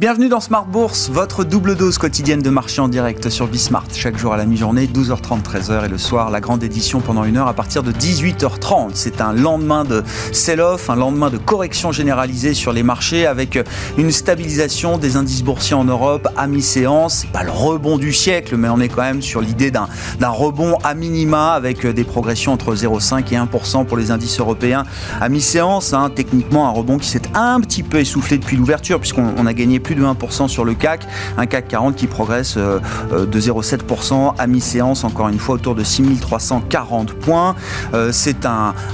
Bienvenue dans Smart Bourse, votre double dose quotidienne de marché en direct sur Bismart. Chaque jour à la mi-journée, 12h30, 13h et le soir, la grande édition pendant une heure à partir de 18h30. C'est un lendemain de sell-off, un lendemain de correction généralisée sur les marchés avec une stabilisation des indices boursiers en Europe à mi-séance. Pas le rebond du siècle, mais on est quand même sur l'idée d'un, rebond à minima avec des progressions entre 0,5 et 1% pour les indices européens à mi-séance. Hein. techniquement, un rebond qui s'est un petit peu essoufflé depuis l'ouverture puisqu'on a gagné plus de 1% sur le CAC, un CAC 40 qui progresse euh, euh, de 0,7% à mi-séance, encore une fois autour de 6340 points. Euh, c'est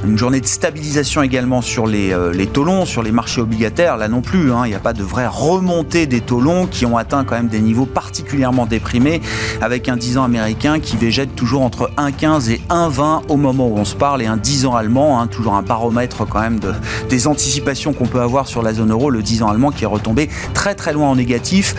une journée de stabilisation également sur les, taux longs, sur les marchés obligataires. Là non plus, hein, il n'y a pas de vraie remontée des taux longs qui ont atteint quand même des niveaux particulièrement déprimés, avec un 10 ans américain qui végète toujours entre 1,15 et 1,20 au moment où on se parle, et un 10 ans allemand, hein, toujours un baromètre quand même de, des anticipations qu'on peut avoir sur la zone euro, le 10 ans allemand qui est retombé très très loin en négatif,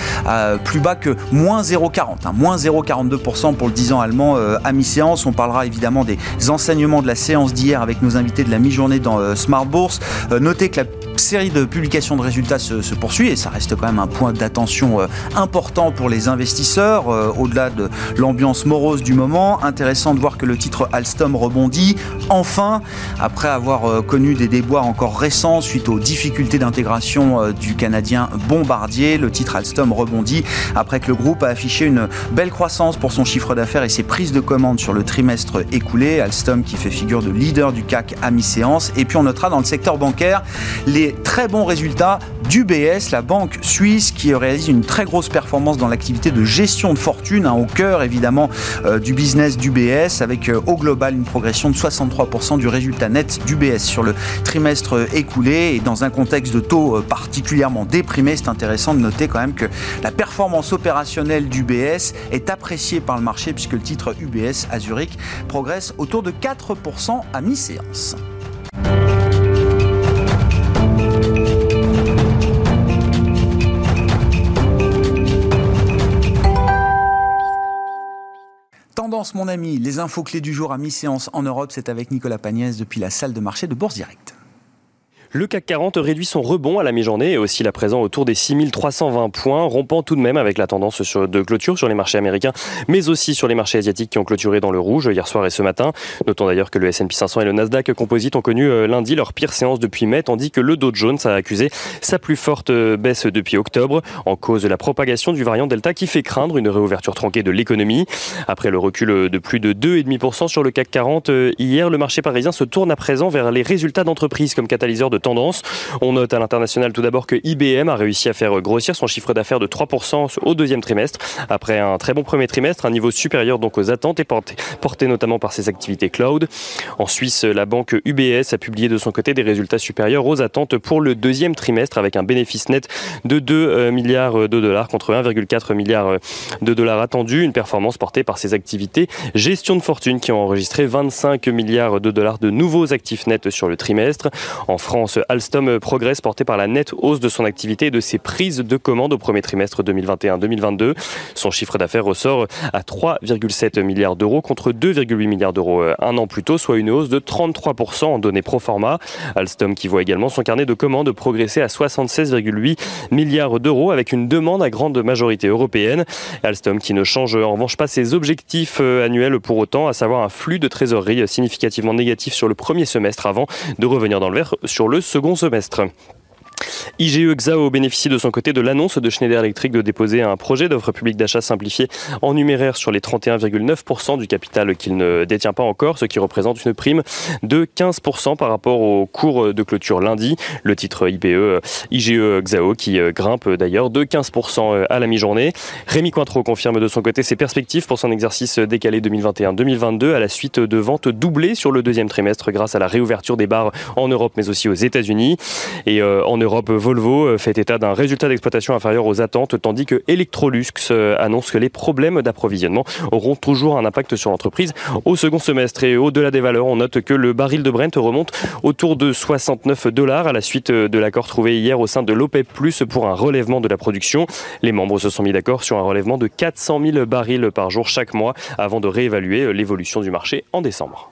plus bas que moins 0,40, hein, moins 0,42% pour le 10 ans allemand euh, à mi-séance. On parlera évidemment des enseignements de la séance d'hier avec nos invités de la mi-journée dans euh, Smart Bourse. Euh, notez que la série de publications de résultats se, poursuit et ça reste quand même un point d'attention important pour les investisseurs au-delà de l'ambiance morose du moment. Intéressant de voir que le titre Alstom rebondit enfin après avoir connu des déboires encore récents suite aux difficultés d'intégration du Canadien Bombardier le titre Alstom rebondit après que le groupe a affiché une belle croissance pour son chiffre d'affaires et ses prises de commandes sur le trimestre écoulé. Alstom qui fait figure de leader du CAC à mi-séance. Et puis on notera dans le secteur bancaire les très bons résultats d'UBS, la banque suisse qui réalise une très grosse performance dans l'activité de gestion de fortune, hein, au cœur évidemment euh, du business d'UBS, avec euh, au global une progression de 63% du résultat net d'UBS sur le trimestre écoulé. Et dans un contexte de taux euh, particulièrement déprimé, c'est intéressant de noter quand même que la performance opérationnelle d'UBS est appréciée par le marché puisque le titre UBS à Zurich progresse autour de 4% à mi-séance. Tendance, mon ami, les infos clés du jour à mi-séance en Europe, c'est avec Nicolas Pagnès depuis la salle de marché de Bourse Direct. Le CAC 40 réduit son rebond à la mi-journée et aussi la présent autour des 6320 points, rompant tout de même avec la tendance de clôture sur les marchés américains, mais aussi sur les marchés asiatiques qui ont clôturé dans le rouge hier soir et ce matin. Notons d'ailleurs que le S&P 500 et le Nasdaq Composite ont connu euh, lundi leur pire séance depuis mai, tandis que le Dow Jones a accusé sa plus forte euh, baisse depuis octobre, en cause de la propagation du variant Delta qui fait craindre une réouverture tronquée de l'économie. Après le recul euh, de plus de 2,5% sur le CAC 40 hier, le marché parisien se tourne à présent vers les résultats d'entreprise comme catalyseur de tendance. On note à l'international tout d'abord que IBM a réussi à faire grossir son chiffre d'affaires de 3% au deuxième trimestre, après un très bon premier trimestre, un niveau supérieur donc aux attentes et porté, notamment par ses activités cloud. En Suisse, la banque UBS a publié de son côté des résultats supérieurs aux attentes pour le deuxième trimestre avec un bénéfice net de 2 euh, milliards de dollars contre 1,4 milliard de dollars attendus, une performance portée par ses activités gestion de fortune qui ont enregistré 25 milliards de dollars de nouveaux actifs nets sur le trimestre. En France, Alstom progresse porté par la nette hausse de son activité et de ses prises de commandes au premier trimestre 2021-2022. Son chiffre d'affaires ressort à 3,7 milliards d'euros contre 2,8 milliards d'euros euh, un an plus tôt, soit une hausse de 33% en données pro forma. Alstom qui voit également son carnet de commandes progresser à 76,8 milliards d'euros avec une demande à grande majorité européenne. Alstom qui ne change en revanche pas ses objectifs euh, annuels pour autant, à savoir un flux de trésorerie significativement négatif sur le premier semestre avant de revenir dans le vert sur le second semestre. IGE Xao bénéficie de son côté de l'annonce de Schneider Electric de déposer un projet d'offre publique d'achat simplifié en numéraire sur les 31,9% du capital qu'il ne détient pas encore, ce qui représente une prime de 15% par rapport au cours de clôture lundi. Le titre IPE IGE Xao qui grimpe d'ailleurs de 15% à la mi-journée. Rémi Cointreau confirme de son côté ses perspectives pour son exercice décalé 2021-2022 à la suite de ventes doublées sur le deuxième trimestre grâce à la réouverture des bars en Europe mais aussi aux États-Unis. Et euh, en Europe, Europe, Volvo fait état d'un résultat d'exploitation inférieur aux attentes, tandis que Electrolux annonce que les problèmes d'approvisionnement auront toujours un impact sur l'entreprise au second semestre. Et au-delà des valeurs, on note que le baril de Brent remonte autour de 69 dollars à la suite de l'accord trouvé hier au sein de l'OPEP+, pour un relèvement de la production. Les membres se sont mis d'accord sur un relèvement de 400 000 barils par jour chaque mois avant de réévaluer l'évolution du marché en décembre.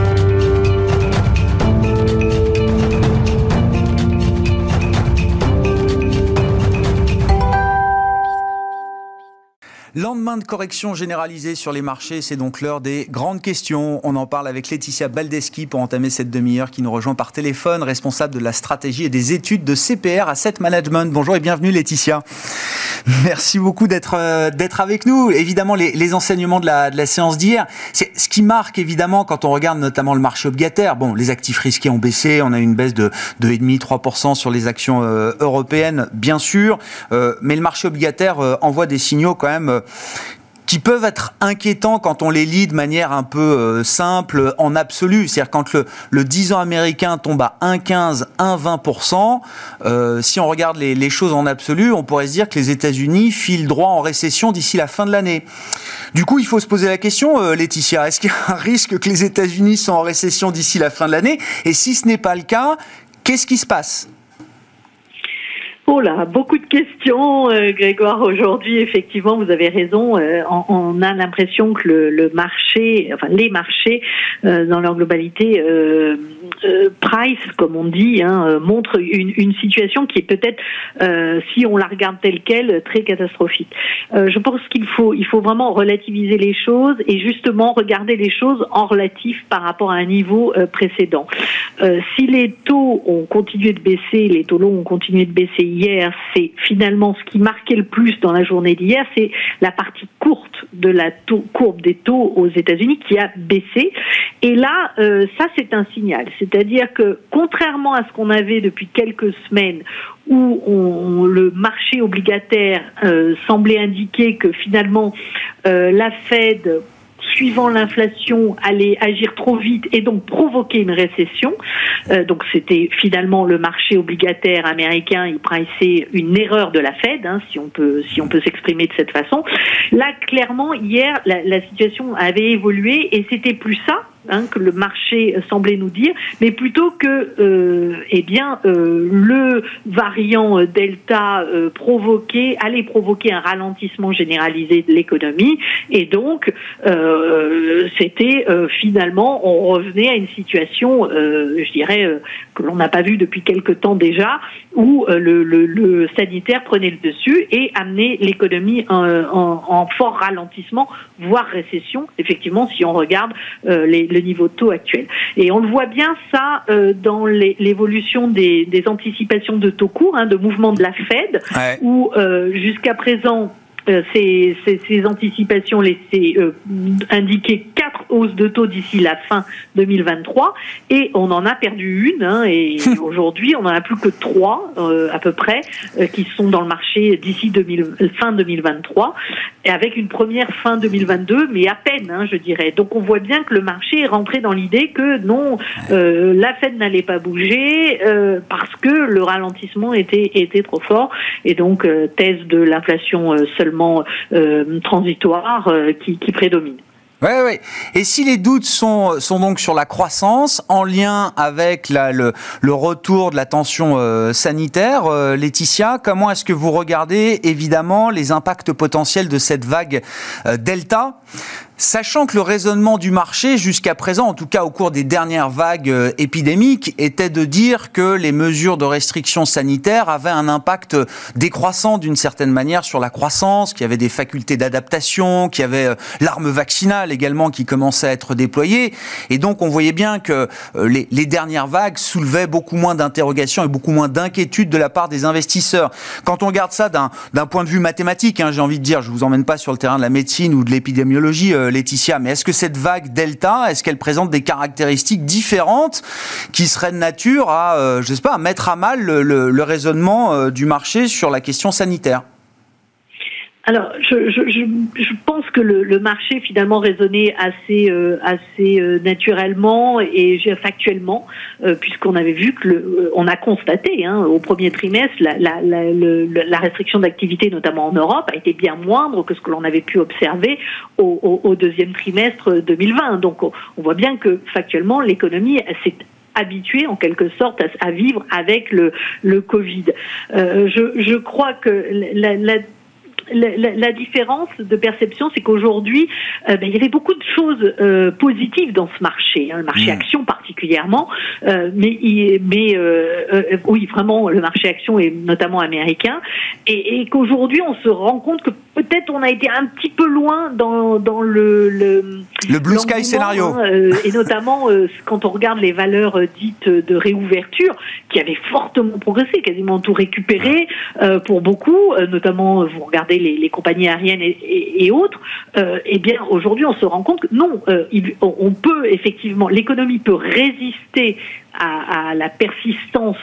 Lendemain de correction généralisée sur les marchés, c'est donc l'heure des grandes questions. On en parle avec Laetitia Baldeschi pour entamer cette demi-heure qui nous rejoint par téléphone, responsable de la stratégie et des études de CPR Asset Management. Bonjour et bienvenue Laetitia. Merci beaucoup d'être euh, d'être avec nous. Évidemment, les, les enseignements de la, de la séance d'hier, c'est ce qui marque évidemment quand on regarde notamment le marché obligataire. Bon, les actifs risqués ont baissé, on a une baisse de 2,5-3% sur les actions euh, européennes, bien sûr, euh, mais le marché obligataire envoie des signaux quand même qui peuvent être inquiétants quand on les lit de manière un peu euh, simple en absolu. C'est-à-dire quand le, le 10 ans américain tombe à 1,15, 1,20%, euh, si on regarde les, choses en absolu, on pourrait se dire que les États-Unis filent droit en récession d'ici la fin de l'année. Du coup, il faut se poser la question, euh, Laetitia, est-ce qu'il y a un risque que les États-Unis soient en récession d'ici la fin de l'année? Et si ce n'est pas le cas, qu'est-ce qui se passe? Beaucoup de questions, euh, Grégoire. Aujourd'hui, effectivement, vous avez raison. Euh, on, a l'impression que le, marché, les marchés, euh, dans leur globalité, euh, euh, price, comme on dit, hein, montre une, situation qui est peut-être, si on la regarde telle quelle, très catastrophique. je pense qu'il faut, il faut vraiment relativiser les choses et justement regarder les choses en relatif par rapport à un niveau précédent. si les taux ont continué de baisser, les taux longs ont continué de baisser hier, c'est finalement ce qui marquait le plus dans la journée d'hier, c'est la partie courte de la taux, courbe des taux aux États-Unis qui a baissé. Et là, euh, ça c'est un signal. C'est-à-dire que contrairement à ce qu'on avait depuis quelques semaines, où le marché obligataire euh, semblait indiquer que finalement euh, la Fed suivant l'inflation, allait agir trop vite et donc provoquer une récession. Euh, donc c'était finalement le marché obligataire américain, il priçait une erreur de la Fed, hein, si on peut si on peut s'exprimer de cette façon. Là, clairement, hier, la, la situation avait évolué et c'était plus ça hein, que le marché semblait nous dire, mais plutôt que euh, eh bien euh, le variant Delta euh, allait provoquer un ralentissement généralisé de l'économie, et donc c'était finalement on revenait à une situation, je dirais que l'on n'a pas vu depuis quelque temps déjà, où le, sanitaire prenait le dessus et amenait l'économie en, en, fort ralentissement, voire récession. Effectivement, si on regarde les le niveau de taux actuel. Et on le voit bien ça euh, dans l'évolution des, des, anticipations de taux courts, hein, de mouvement de la Fed, ouais. où euh, jusqu'à présent euh, ces, ces, ces, anticipations laissaient euh, indiquer quatre hausses de taux d'ici la fin 2023 et on en a perdu une hein, et aujourd'hui on en a plus que trois euh, à peu près euh, qui sont dans le marché d'ici fin 2023 et avec une première fin 2022 mais à peine hein, je dirais. Donc on voit bien que le marché est rentré dans l'idée que non la Fed n'allait pas bouger parce que le ralentissement était était trop fort. Et donc thèse de l'inflation seulement euh, transitoire euh, qui, prédomine. Oui, oui. Et si les doutes sont, sont donc sur la croissance, en lien avec le, le, retour de la tension euh, sanitaire, Laetitia, comment est-ce que vous regardez évidemment les impacts potentiels de cette vague Delta? Sachant que le raisonnement du marché jusqu'à présent, en tout cas au cours des dernières vagues euh, épidémiques, était de dire que les mesures de restriction sanitaire avaient un impact décroissant d'une certaine manière sur la croissance, qu'il y avait des facultés d'adaptation, qu'il y avait euh, l'arme vaccinale également qui commençait à être déployée. Et donc on voyait bien que euh, les, dernières vagues soulevaient beaucoup moins d'interrogations et beaucoup moins d'inquiétudes de la part des investisseurs. Quand on regarde ça d'un point de vue mathématique, hein, j'ai envie de dire, je vous emmène pas sur le terrain de la médecine ou de l'épidémiologie, Laetitia, mais est-ce que cette vague Delta, est-ce qu'elle présente des caractéristiques différentes qui seraient de nature à, euh, je sais pas, à mettre à mal le, raisonnement euh, du marché sur la question sanitaire? Alors, je, je, je, pense que le, le, marché finalement raisonnait assez, euh, assez euh, naturellement et factuellement, euh, puisqu'on avait vu que le, on a constaté hein, au premier trimestre la, la, la, la restriction d'activité, notamment en Europe, a été bien moindre que ce que l'on avait pu observer au, au, au, deuxième trimestre 2020. Donc, on, voit bien que factuellement l'économie s'est habituée en quelque sorte à, à, vivre avec le, le Covid. je, je crois que la, la la, la, différence de perception, c'est qu'aujourd'hui, euh, ben, il y avait beaucoup de choses euh, positives dans ce marché, hein, le marché mmh. action particulièrement, euh, mais, mais oui, vraiment, le marché action est notamment américain, et, et qu'aujourd'hui, on se rend compte que peut-être on a été un petit peu loin dans, dans le, le, le blue sky scénario, hein, et notamment quand on regarde les valeurs dites de réouverture, qui avaient fortement progressé, quasiment tout récupéré pour beaucoup, notamment vous regardez les, compagnies aériennes et, autres, euh, eh bien aujourd'hui on se rend compte que non, euh, on peut effectivement, l'économie peut résister à, la persistance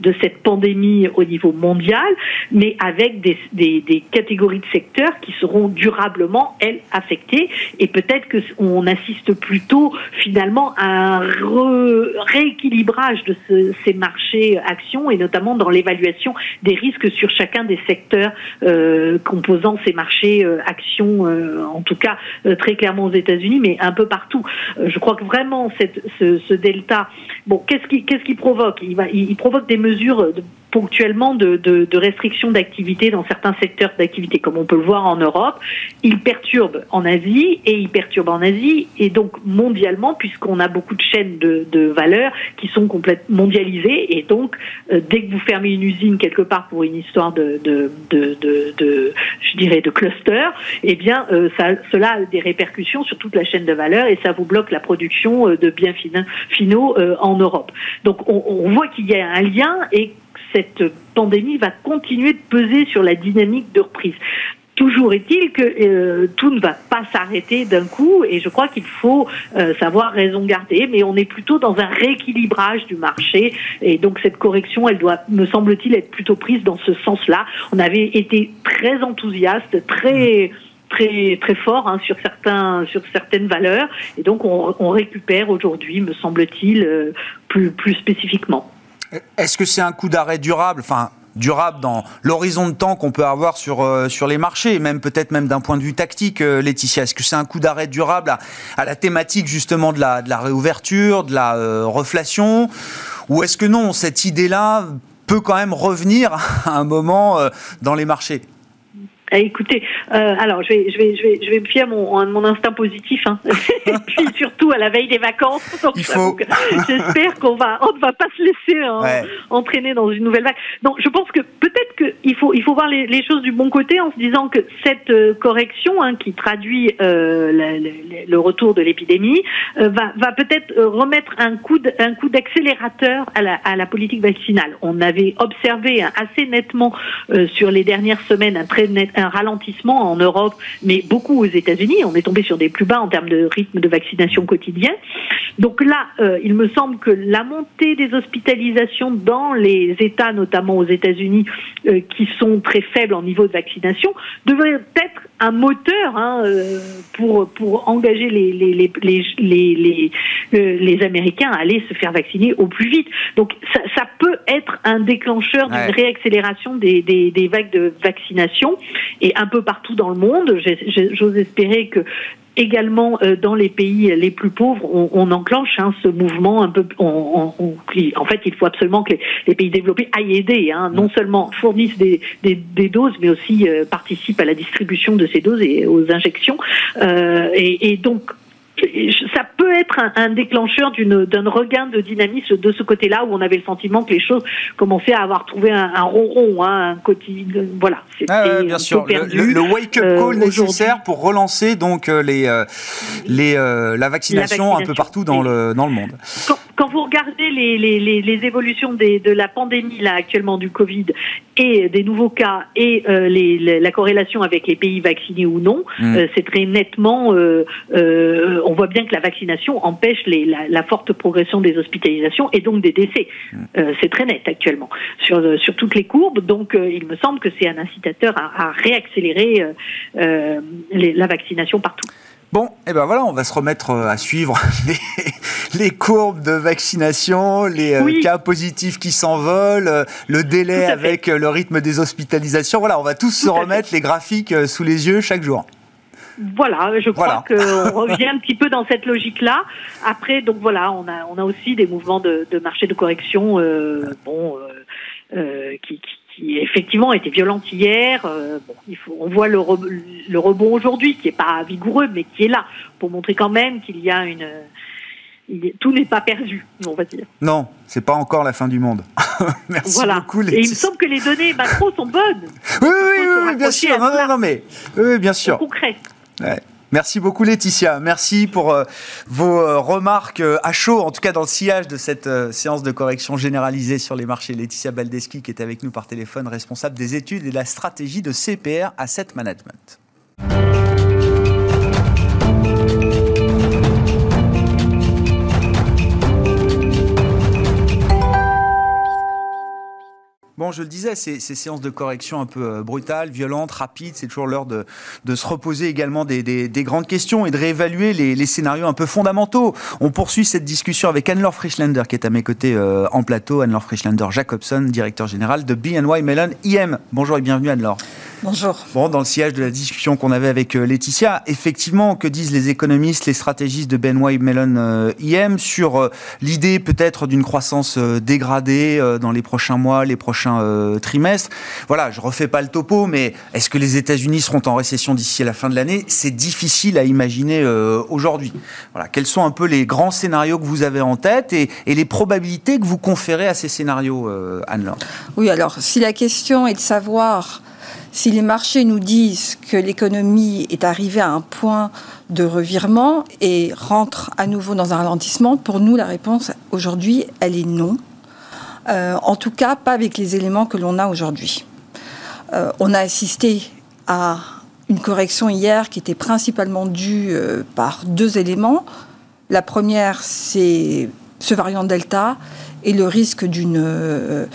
de cette pandémie au niveau mondial, mais avec des, catégories de secteurs qui seront durablement, elles, affectées. Et peut-être qu'on assiste plutôt finalement à un rééquilibrage de ces marchés actions et notamment dans l'évaluation des risques sur chacun des secteurs euh, composant ces marchés euh, actions, euh, en tout cas très clairement aux États-Unis, mais un peu partout. je crois que vraiment ce, ce delta, bon, qu'est-ce qui, qu'est-ce qui provoque? Il, il, provoque des mesures de, ponctuellement de, de, de restrictions d'activité dans certains secteurs d'activité, comme on peut le voir en Europe. Il perturbe en Asie et il perturbe en Asie et donc mondialement, puisqu'on a beaucoup de chaînes de, de valeur qui sont complètement mondialisées. Et donc, euh, dès que vous fermez une usine quelque part pour une histoire de, de, de, je dirais, de cluster, eh bien, euh, ça, cela a des répercussions sur toute la chaîne de valeur et ça vous bloque la production euh, de biens finaux en Europe. Donc, on, on voit qu'il y a un lien et cette pandémie va continuer de peser sur la dynamique de reprise. Toujours est-il que euh, tout ne va pas s'arrêter d'un coup et je crois qu'il faut euh, savoir raison garder, mais on est plutôt dans un rééquilibrage du marché et donc cette correction, elle doit, me semble-t-il, être plutôt prise dans ce sens-là. On avait été très enthousiaste, très très très fort hein, sur certains sur certaines valeurs et donc on, récupère aujourd'hui, me semble-t-il, euh, plus plus spécifiquement. Est-ce que c'est un coup d'arrêt durable Enfin, durable dans l'horizon de temps qu'on peut avoir sur euh, les marchés, même peut-être même d'un point de vue tactique, euh, Laetitia? Est-ce que c'est un coup d'arrêt durable à, la thématique justement de la de la réouverture, de la euh, reflation, ou est-ce que non, cette idée-là peut quand même revenir à un moment dans les marchés? Eh, écoutez, euh, alors je vais, je vais, je vais, je vais me fier à mon, mon instinct positif, hein. et puis surtout à la veille des vacances. J'espère qu'on va, on ne va pas se laisser hein, entraîner dans une nouvelle vague. Non, je pense que peut-être qu'il faut, il faut voir les, les, choses du bon côté en se disant que cette euh, correction, hein, qui traduit euh, le, le, retour de l'épidémie, euh, va, va peut-être euh, remettre un coup, de, un coup d'accélérateur à la, à la politique vaccinale. On avait observé assez nettement sur les dernières semaines un très net un ralentissement en Europe, mais beaucoup aux États-Unis. On est tombé sur des plus bas en termes de rythme de vaccination quotidien. Donc là, euh, il me semble que la montée des hospitalisations dans les États, notamment aux États-Unis, euh, qui sont très faibles en niveau de vaccination, devrait être un moteur hein, euh, pour pour engager les les les les les, les, Américains à aller se faire vacciner au plus vite. Donc ça, ça peut être un déclencheur d'une réaccélération des, des, des vagues de vaccination et un peu partout dans le monde. J'ose espérer que également euh, dans les pays les plus pauvres, on, on enclenche hein, ce mouvement un peu. On, on, en fait, il faut absolument que les, pays développés aillent aider, hein, non seulement fournissent des, des, des doses, mais aussi euh, participent à la distribution de ces doses et aux injections. Euh, et, et donc, ça peut être un, déclencheur d'un regain de dynamisme de ce côté-là où on avait le sentiment que les choses commençaient à avoir trouvé un, un ronron, hein, un quotidien. Voilà, ah bien sûr. le, wake-up euh, call nécessaire pour relancer donc euh, les, euh, les la vaccination, un peu partout dans le dans le monde. Quand, vous regardez les, les, les, évolutions des, de la pandémie là actuellement du Covid et des nouveaux cas et euh, les, la corrélation avec les pays vaccinés ou non, mm. c'est très nettement. Euh, on voit bien que la vaccination empêche les, la, la, forte progression des hospitalisations et donc des décès. Mm. c'est très net actuellement sur sur toutes les courbes. Donc il me semble que c'est un incitateur à, à réaccélérer la vaccination partout. Bon, et eh ben voilà, on va se remettre euh, à suivre les, courbes de vaccination, les euh, cas positifs qui s'envolent, euh, le délai avec le rythme des hospitalisations. Voilà, on va tous se remettre les graphiques sous les yeux chaque jour. Voilà, je crois qu'on revient un petit peu dans cette logique-là. Après, donc voilà, on a, on a aussi des mouvements de, marché de correction, bon, qui, qui effectivement était violente hier. Euh, bon, il faut, on voit le, le rebond aujourd'hui qui est pas vigoureux, mais qui est là pour montrer quand même qu'il y a une tout n'est pas perdu, on va dire. Non, c'est pas encore la fin du monde. Merci beaucoup. Et il me semble que les données macro sont bonnes. Oui, oui, oui, bien sûr. Non, non, non, mais oui, bien sûr. concret. Merci beaucoup Laetitia. Merci pour euh, vos euh, remarques euh, à chaud, en tout cas dans le sillage de cette séance de correction généralisée sur les marchés. Laetitia Baldeschi qui est avec nous par téléphone, responsable des études et de la stratégie de CPR Asset Management. Bon, je le disais, ces, ces, séances de correction un peu euh, brutales, violentes, rapides, c'est toujours l'heure de, de, se reposer également des, des, des, grandes questions et de réévaluer les, les, scénarios un peu fondamentaux. On poursuit cette discussion avec Anne-Laure Frischlander qui est à mes côtés euh, en plateau. Anne-Laure Frischlander Jacobson, directeur général de BNY Mellon IM. Bonjour et bienvenue Anne-Laure. Bonjour. Bon, dans le sillage de la discussion qu'on avait avec euh, Laetitia, effectivement, que disent les économistes, les stratégistes de BNY Mellon IM sur l'idée peut-être d'une croissance dégradée dans les prochains mois, les prochains euh, trimestre. Voilà, je refais pas le topo, mais est-ce que les États-Unis seront en récession d'ici à la fin de l'année? C'est difficile à imaginer euh, aujourd'hui. Voilà, quels sont un peu les grands scénarios que vous avez en tête et, les probabilités que vous conférez à ces scénarios, euh, Anne-Laure? Oui, alors si la question est de savoir si les marchés nous disent que l'économie est arrivée à un point de revirement et rentre à nouveau dans un ralentissement, pour nous, la réponse aujourd'hui, elle est non. Euh, en tout cas, pas avec les éléments que l'on a aujourd'hui. Euh, on a assisté à une correction hier qui était principalement due euh, par deux éléments. La première, c'est ce variant Delta et le risque d'une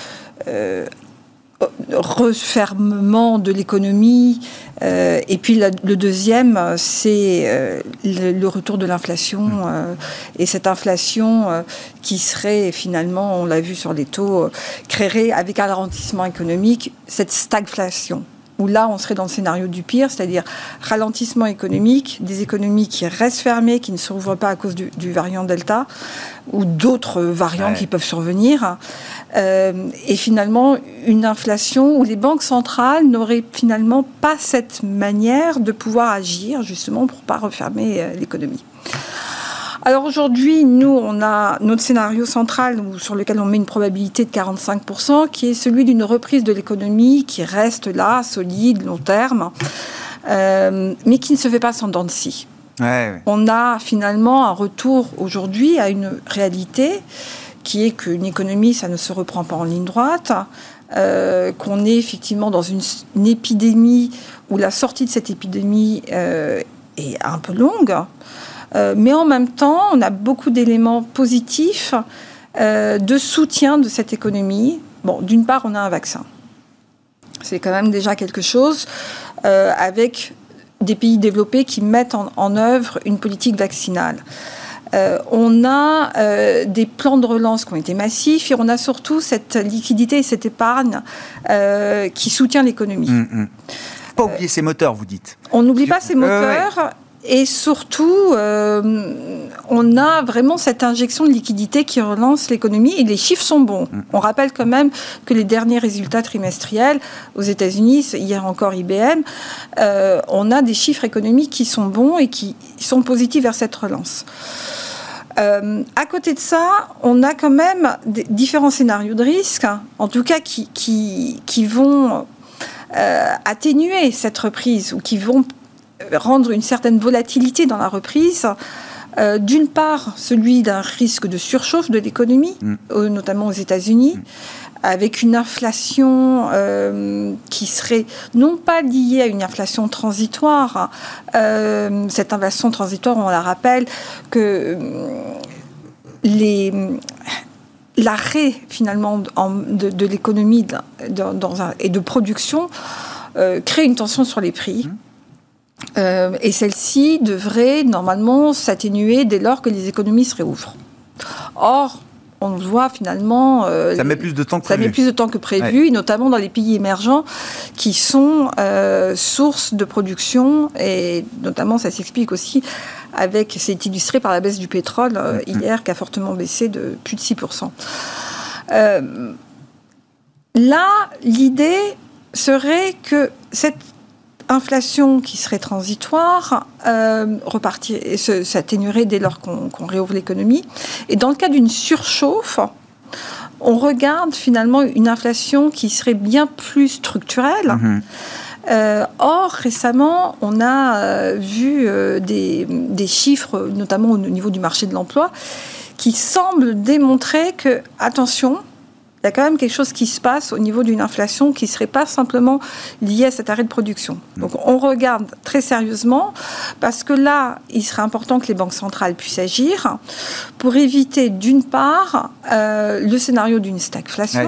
refermement de l'économie. Euh, et puis le deuxième, c'est euh, le, retour de l'inflation. Mmh. Euh, et cette inflation qui serait finalement, on l'a vu sur les taux, créerait avec un ralentissement économique cette stagflation où là, on serait dans le scénario du pire, c'est-à-dire ralentissement économique, des économies qui restent fermées, qui ne s'ouvrent pas à cause du, variant Delta, ou d'autres variants qui peuvent survenir. Euh, et finalement une inflation où les banques centrales n'auraient finalement pas cette manière de pouvoir agir justement pour pas refermer euh, l'économie. Alors aujourd'hui, nous, on a notre scénario central sur lequel on met une probabilité de 45%, qui est celui d'une reprise de l'économie qui reste là, solide, long terme, euh, mais qui ne se fait pas sans dents de scie. On a finalement un retour aujourd'hui à une réalité qui est qu'une économie, ça ne se reprend pas en ligne droite, euh, qu'on est effectivement dans une, épidémie où la sortie de cette épidémie euh, est un peu longue, euh, mais en même temps, on a beaucoup d'éléments positifs de soutien de cette économie. Bon, d'une part, on a un vaccin. C'est quand même déjà quelque chose avec des pays développés qui mettent en, en œuvre une politique vaccinale. Euh, on a euh, des plans de relance qui ont été massifs et on a surtout cette liquidité et cette épargne euh, qui soutient l'économie. Hum, hum. Pas oublier ces moteurs, vous dites. On n'oublie pas ces moteurs. Et surtout, euh, on a vraiment cette injection de liquidité qui relance l'économie et les chiffres sont bons. Mm. On rappelle quand même que les derniers résultats trimestriels aux États-Unis, hier encore IBM, euh, on a des chiffres économiques qui sont bons et qui sont positifs vers cette relance. Euh, à côté de ça, on a quand même des différents scénarios de risque, en tout cas qui, qui, qui vont atténuer cette reprise ou qui vont rendre une certaine volatilité dans la reprise. D'une part, celui d'un risque de surchauffe de l'économie, mm. notamment aux États-Unis. Mm avec une inflation euh, qui serait non pas liée à une inflation transitoire. Euh, cette inflation transitoire, on la rappelle, que euh, l'arrêt finalement de, l'économie et de production crée une tension sur les prix. Mmh. Et celle-ci devrait normalement s'atténuer dès lors que les économies se réouvrent. Or, on voit finalement. Euh, ça met plus de temps que prévu. Ça met plus de temps que prévu, notamment dans les pays émergents qui sont euh, source de production et notamment ça s'explique aussi avec, c'est illustré par la baisse du pétrole euh, mm-hmm. hier qui a fortement baissé de plus de 6%. là, l'idée serait que cette inflation qui serait transitoire euh, repartir, s'atténuerait dès lors qu'on réouvre l'économie. Et dans le cas d'une surchauffe, on regarde finalement une inflation qui serait bien plus structurelle. Mm-hmm. Euh, or, récemment, on a euh, vu des, des, chiffres, notamment au niveau du marché de l'emploi, qui semblent démontrer que, attention, il y a quand même quelque chose qui se passe au niveau d'une inflation qui ne serait pas simplement liée à cet arrêt de production. Donc on regarde très sérieusement parce que là, il serait important que les banques centrales puissent agir pour éviter d'une part euh, le scénario d'une stagflation,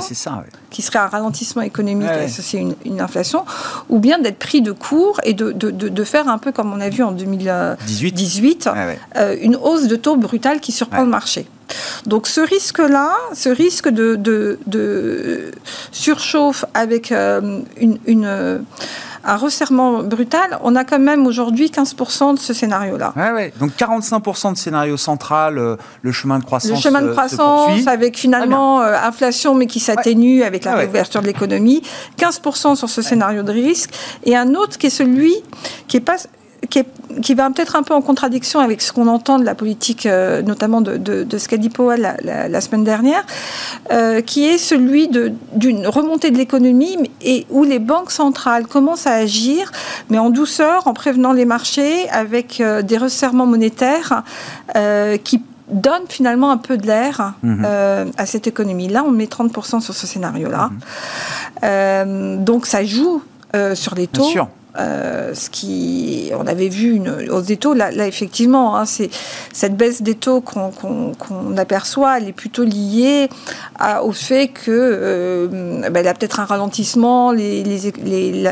qui serait un ralentissement économique associé à une, inflation, ou bien d'être pris de court et de, de, de, faire un peu comme on a vu en 2018, euh, une hausse de taux brutale qui surprend le marché. Donc ce risque-là, ce risque de, surchauffe avec euh, une, un resserrement brutal, on a quand même aujourd'hui 15% de ce scénario-là. Ouais, Donc 45% de scénario central, euh, le chemin de croissance. Le chemin de euh, croissance avec finalement inflation mais qui s'atténue avec la réouverture de l'économie. 15% sur ce scénario de risque. Et un autre qui est celui qui est pas qui, va peut-être un peu en contradiction avec ce qu'on entend de la politique, euh, notamment de, de, ce qu'a dit Powell la, semaine dernière, euh, qui est celui d'une remontée de l'économie et où les banques centrales commencent à agir, mais en douceur, en prévenant les marchés, avec euh, des resserrements monétaires qui donnent finalement un peu de l'air mhm. à cette économie. Là, on met 30% sur ce scénario-là. Mhm. donc ça joue sur les taux. Bien sûr. Euh, ce qui, on avait vu une hausse des taux. Là, effectivement, hein, c'est cette baisse des taux qu'on aperçoit, elle est plutôt liée au fait que euh, ben, a peut-être un ralentissement,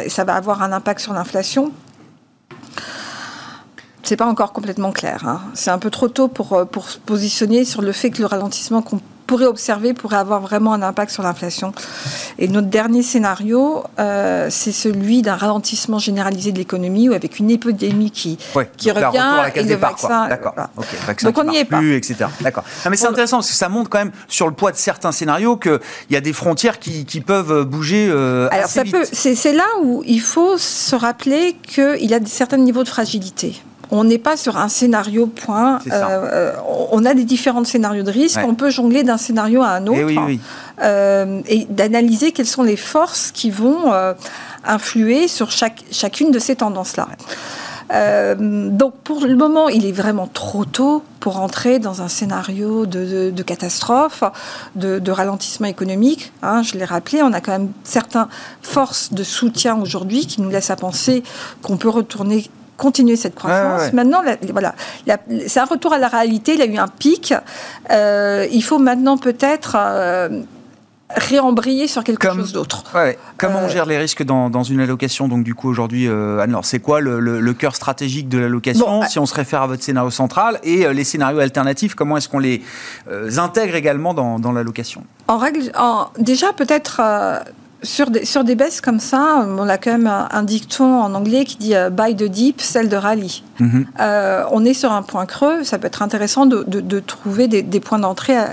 ça va avoir un impact sur l'inflation. C'est pas encore complètement clair. Hein. C'est un peu trop tôt pour, pour se positionner sur le fait que le ralentissement qu'on pourrait observer pourrait avoir vraiment un impact sur l'inflation. Et notre dernier scénario, euh, c'est celui d'un ralentissement généralisé de l'économie ou avec une épidémie qui, qui revient et le vaccin. D'accord. Donc on n'y est plus, etc. D'accord. mais c'est intéressant parce que ça montre quand même sur le poids de certains scénarios qu'il y a des frontières qui, qui peuvent bouger. Euh, Alors ça peut. C'est là où il faut se rappeler qu'il y a certains niveaux de fragilité on n'est pas sur un scénario point. Euh, euh, on a des différents scénarios de risque. On peut jongler d'un scénario à un eh autre euh, et d'analyser quelles sont les forces qui vont influer sur chaque, chacune de ces tendances-là. donc pour le moment, il est vraiment trop tôt pour entrer dans un scénario de, catastrophe, de, ralentissement économique. Hein, je l'ai rappelé, on a quand même certaines forces de soutien aujourd'hui qui nous laissent à penser qu'on peut retourner continuer cette croissance. Maintenant, voilà, c'est un retour à la réalité. Il y a eu un pic. Euh, il faut maintenant peut-être euh, réembrayer sur quelque chose d'autre. Comment on euh, gère les risques dans, une allocation Donc du coup aujourd'hui, Anne-Laure, c'est quoi le, cœur stratégique de l'allocation Si on se réfère à votre scénario central et les scénarios alternatifs, comment est-ce qu'on les intègre également dans, dans l'allocation? En règle, en, déjà peut-être sur des, sur des baisses comme ça, on a quand même un, dicton en anglais qui dit euh, buy the deep, sell the rally. Mhm. Euh, on est sur un point creux, ça peut être intéressant de, de, trouver des, des points d'entrée euh,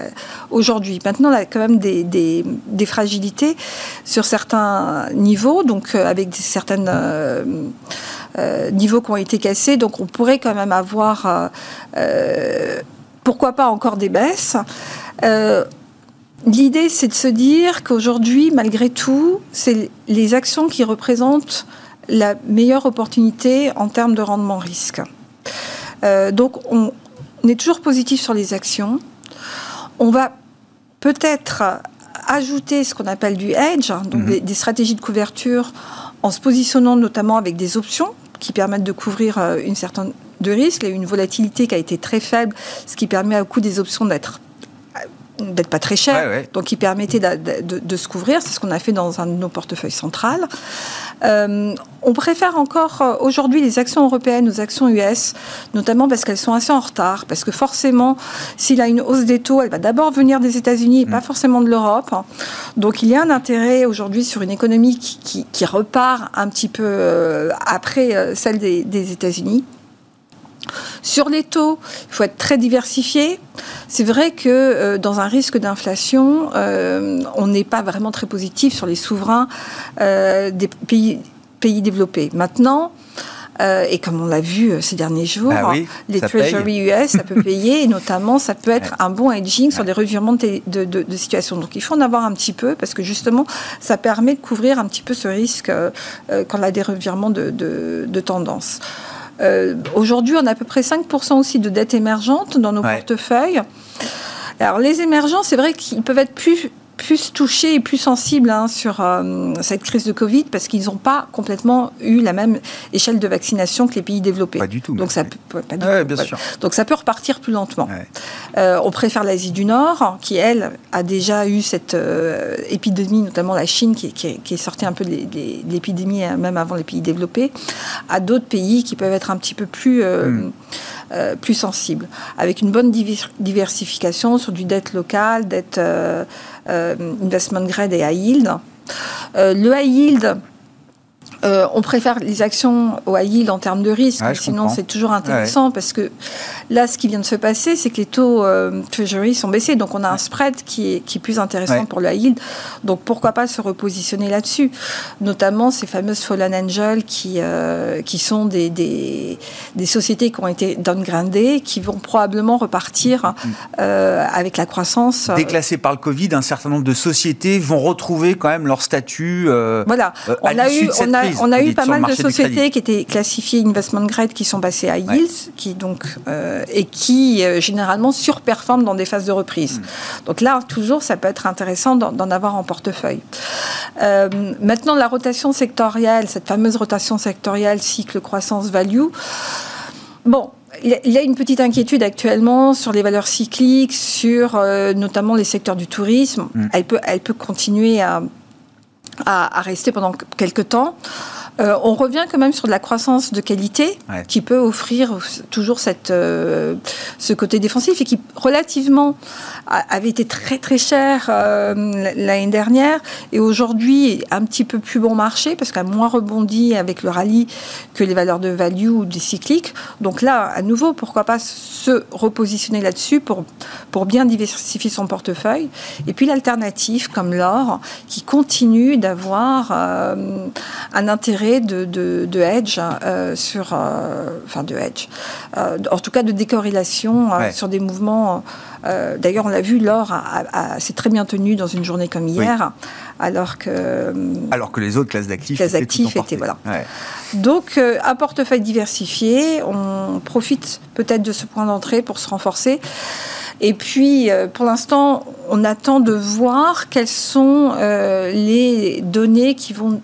aujourd'hui. Maintenant, on a quand même des, des, des, fragilités sur certains niveaux, donc avec certains niveaux qui ont été cassés, donc on pourrait quand même avoir, pourquoi pas encore des baisses. L'idée, c'est de se dire qu'aujourd'hui, malgré tout, c'est les actions qui représentent la meilleure opportunité en termes de rendement risque. Euh, donc, on, on est toujours positif sur les actions. On va peut-être ajouter ce qu'on appelle du hedge, hein, donc mhm. des, stratégies de couverture en se positionnant notamment avec des options qui permettent de couvrir euh, une certaine de risque. Il y a une volatilité qui a été très faible, ce qui permet à coup des options d'être d'être pas très cher, donc qui permettait de, se couvrir. C'est ce qu'on a fait dans un de nos portefeuilles centrales. Euh, on préfère encore euh, aujourd'hui les actions européennes aux actions US, notamment parce qu'elles sont assez en retard, parce que forcément, s'il a une hausse des taux, elle va d'abord venir des États-Unis et pas mm. forcément de l'Europe. Donc il y a un intérêt aujourd'hui sur une économie qui, repart un petit peu euh, après celle des, des États-Unis. Sur les taux, il faut être très diversifié. C'est vrai que euh, dans un risque d'inflation, euh, on n'est pas vraiment très positif sur les souverains euh, des pays, pays développés. Maintenant, et comme on l'a vu ces derniers jours, bah les Treasury US, ça peut payer, et notamment, ça peut être un bon hedging sur des revirements de, de, situation. Donc, il faut en avoir un petit peu, parce que justement, ça permet de couvrir un petit peu ce risque quand on a des revirements de, tendance. Euh, aujourd'hui, on a à peu près 5% aussi de dettes émergentes dans nos portefeuilles. Alors, les émergents, c'est vrai qu'ils peuvent être plus plus touchés et plus sensibles hein, sur euh, cette crise de Covid parce qu'ils n'ont pas complètement eu la même échelle de vaccination que les pays développés. Pas du tout. Donc ça peut, pas du bien sûr. Donc ça peut repartir plus lentement. Euh, on préfère l'Asie du Nord, qui elle a déjà eu cette euh, épidémie, notamment la Chine, qui, est sortie un peu de l'épidémie même avant les pays développés, à d'autres pays qui peuvent être un petit peu plus hmm. plus sensibles, avec une bonne diversification sur du dette locale, dette investment grade et high yield. Euh, le high yield, euh, on préfère les actions au high yield en termes de risque, sinon c'est toujours intéressant parce que là, ce qui vient de se passer, c'est que les taux euh, Treasury sont baissés, donc on a un spread qui est, qui est plus intéressant pour le high yield. Donc pourquoi pas se repositionner là-dessus? Notamment ces fameuses fallen angels qui, euh, qui sont des, des, des, sociétés qui ont été downgradées, qui vont probablement repartir mm. avec la croissance. Déclassées par le Covid, un certain nombre de sociétés vont retrouver quand même leur statut. voilà, on a eu, on a, on a eu pas mal de sociétés qui étaient classifiées investment grade qui sont passées à yields, qui donc euh, et qui euh, généralement surperforment dans des phases de reprise. Hmm. Donc là, toujours, ça peut être intéressant d'en avoir en portefeuille. Euh, maintenant, la rotation sectorielle, cette fameuse rotation sectorielle cycle croissance value. Bon, il y a une petite inquiétude actuellement sur les valeurs cycliques, sur notamment les secteurs du tourisme. Hmm. Elle, peut, elle peut continuer à à, rester pendant quelques temps. Euh, on revient quand même sur de la croissance de qualité qui peut offrir toujours cette, euh, ce côté défensif et qui relativement avait été très très cher euh, l'année dernière et aujourd'hui un petit peu plus bon marché parce qu'a moins rebondi avec le rallye que les valeurs de value ou des cycliques. Donc là, à nouveau, pourquoi pas se repositionner là-dessus pour, pour bien diversifier son portefeuille. Et puis l'alternative comme l'or qui continue d'avoir un intérêt de, de, hedge euh, sur, euh, enfin de hedge, euh, en tout cas de décorrélation sur des mouvements. D'ailleurs, on l'a vu, l'or s'est très bien tenu dans une journée comme hier, alors que alors que les autres classes d'actifs étaient, voilà. Donc, un portefeuille diversifié, on profite peut-être de ce point d'entrée pour se renforcer. Et puis, pour l'instant, on attend de voir quelles sont les données qui vont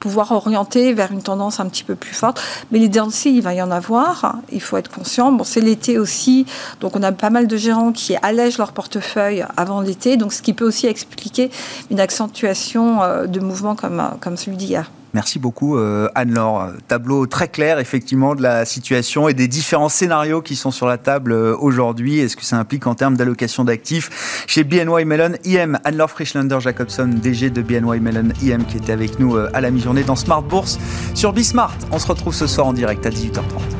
pouvoir orienter vers une tendance un petit peu plus forte. Mais les aussi, il va y en avoir. Il faut être conscient. Bon, c'est l'été aussi, donc on a pas mal de gérants qui allègent leur portefeuille avant l'été, donc ce qui peut aussi expliquer une accentuation euh, de mouvements comme, comme celui d'hier. Merci beaucoup euh, Anne-Laure. Tableau très clair effectivement de la situation et des différents scénarios qui sont sur la table euh, aujourd'hui. Est-ce que ça implique en termes d'allocation d'actifs chez BNY Mellon IM Anne-Laure Frischlander Jacobson, DG de BNY Mellon IM qui était avec nous euh, à la mi-journée dans Smart Bourse sur Bismart. On se retrouve ce soir en direct à 18h30.